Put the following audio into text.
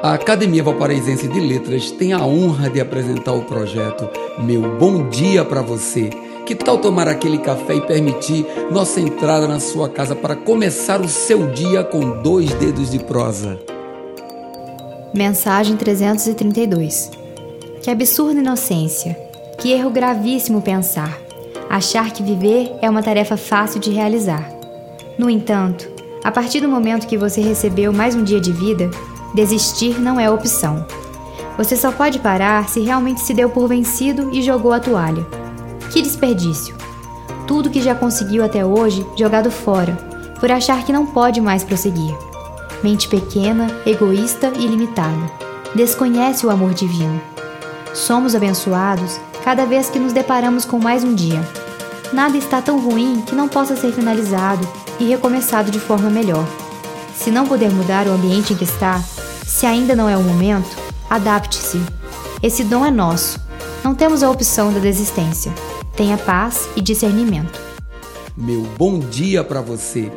A Academia Valparaísense de Letras tem a honra de apresentar o projeto Meu Bom Dia para Você. Que tal tomar aquele café e permitir nossa entrada na sua casa para começar o seu dia com dois dedos de prosa? Mensagem 332 Que absurda inocência! Que erro gravíssimo pensar! Achar que viver é uma tarefa fácil de realizar. No entanto, a partir do momento que você recebeu mais um dia de vida, Desistir não é opção. Você só pode parar se realmente se deu por vencido e jogou a toalha. Que desperdício! Tudo que já conseguiu até hoje jogado fora, por achar que não pode mais prosseguir. Mente pequena, egoísta e limitada. Desconhece o amor divino. Somos abençoados cada vez que nos deparamos com mais um dia. Nada está tão ruim que não possa ser finalizado e recomeçado de forma melhor. Se não puder mudar o ambiente em que está, se ainda não é o momento, adapte-se. Esse dom é nosso. Não temos a opção da desistência. Tenha paz e discernimento. Meu bom dia para você.